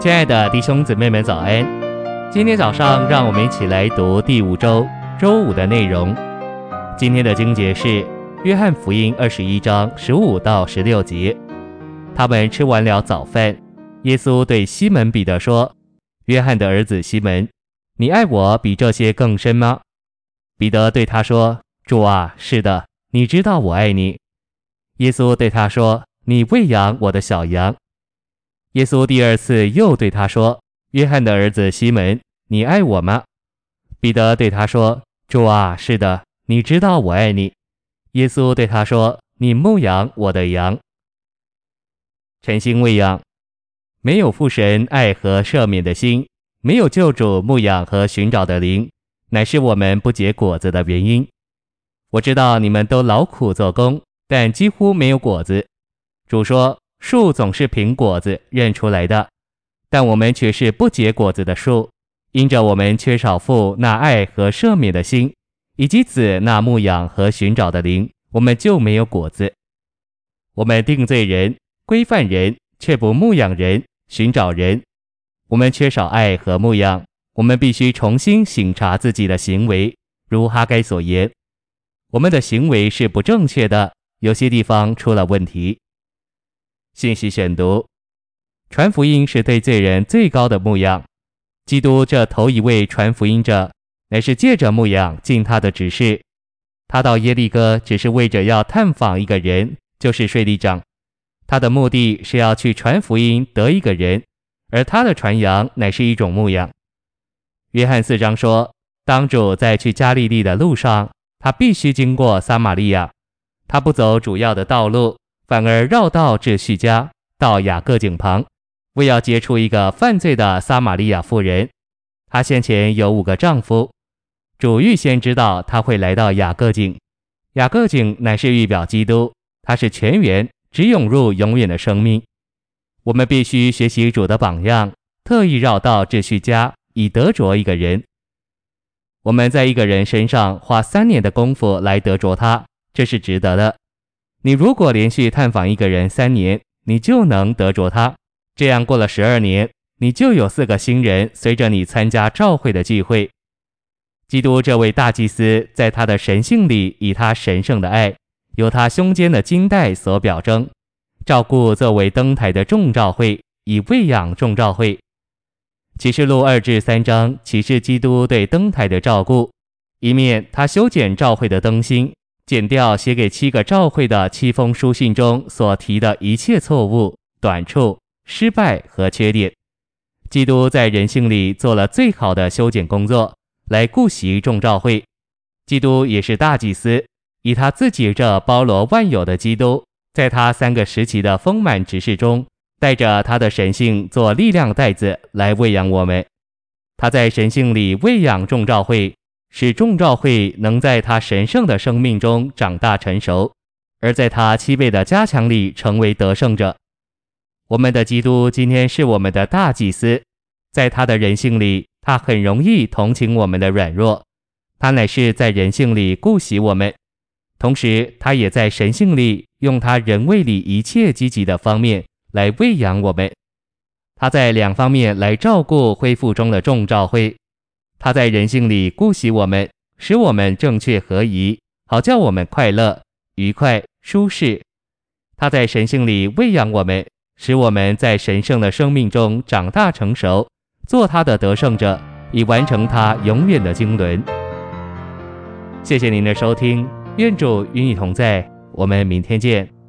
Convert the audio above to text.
亲爱的弟兄姊妹们，早安！今天早上，让我们一起来读第五周周五的内容。今天的经节是《约翰福音》二十一章十五到十六节。他们吃完了早饭，耶稣对西门彼得说：“约翰的儿子西门，你爱我比这些更深吗？”彼得对他说：“主啊，是的，你知道我爱你。”耶稣对他说：“你喂养我的小羊。”耶稣第二次又对他说：“约翰的儿子西门，你爱我吗？”彼得对他说：“主啊，是的，你知道我爱你。”耶稣对他说：“你牧养我的羊。”晨星喂养，没有父神爱和赦免的心，没有救主牧养和寻找的灵，乃是我们不结果子的原因。我知道你们都劳苦做工，但几乎没有果子。主说。树总是凭果子认出来的，但我们却是不结果子的树，因着我们缺少父那爱和赦免的心，以及子那牧养和寻找的灵，我们就没有果子。我们定罪人、规范人，却不牧养人、寻找人。我们缺少爱和牧养，我们必须重新省察自己的行为，如哈该所言，我们的行为是不正确的，有些地方出了问题。信息选读：传福音是对罪人最高的牧养。基督这头一位传福音者，乃是借着牧养尽他的职事。他到耶利哥只是为着要探访一个人，就是税吏长。他的目的是要去传福音得一个人，而他的传扬乃是一种牧养。约翰四章说，当主在去加利利的路上，他必须经过撒玛利亚，他不走主要的道路。反而绕道至叙家，到雅各井旁，为要接触一个犯罪的撒玛利亚妇人。她先前有五个丈夫，主预先知道她会来到雅各井。雅各井乃是预表基督，他是泉源，直涌入永远的生命。我们必须学习主的榜样，特意绕道至叙家，以得着一个人。我们在一个人身上花三年的功夫来得着他，这是值得的。你如果连续探访一个人三年，你就能得着他。这样过了十二年，你就有四个新人随着你参加召会的聚会。基督这位大祭司在他的神性里，以他神圣的爱，由他胸间的金带所表征，照顾作为灯台的众召会，以喂养众召会。启示录二至三章启示基督对灯台的照顾，一面他修剪召会的灯芯。剪掉写给七个召会的七封书信中所提的一切错误、短处、失败和缺点。基督在人性里做了最好的修剪工作，来顾惜众召会。基督也是大祭司，以他自己这包罗万有的基督，在他三个时期的丰满职事中，带着他的神性做力量袋子来喂养我们。他在神性里喂养众召会。使众召会能在他神圣的生命中长大成熟，而在他七倍的加强里成为得胜者。我们的基督今天是我们的大祭司，在他的人性里，他很容易同情我们的软弱，他乃是在人性里顾惜我们，同时他也在神性里用他人位里一切积极的方面来喂养我们。他在两方面来照顾恢复中的众召会。他在人性里顾惜我们，使我们正确合宜，好叫我们快乐、愉快、舒适。他在神性里喂养我们，使我们在神圣的生命中长大成熟，做他的得胜者，以完成他永远的经纶。谢谢您的收听，愿主与你同在，我们明天见。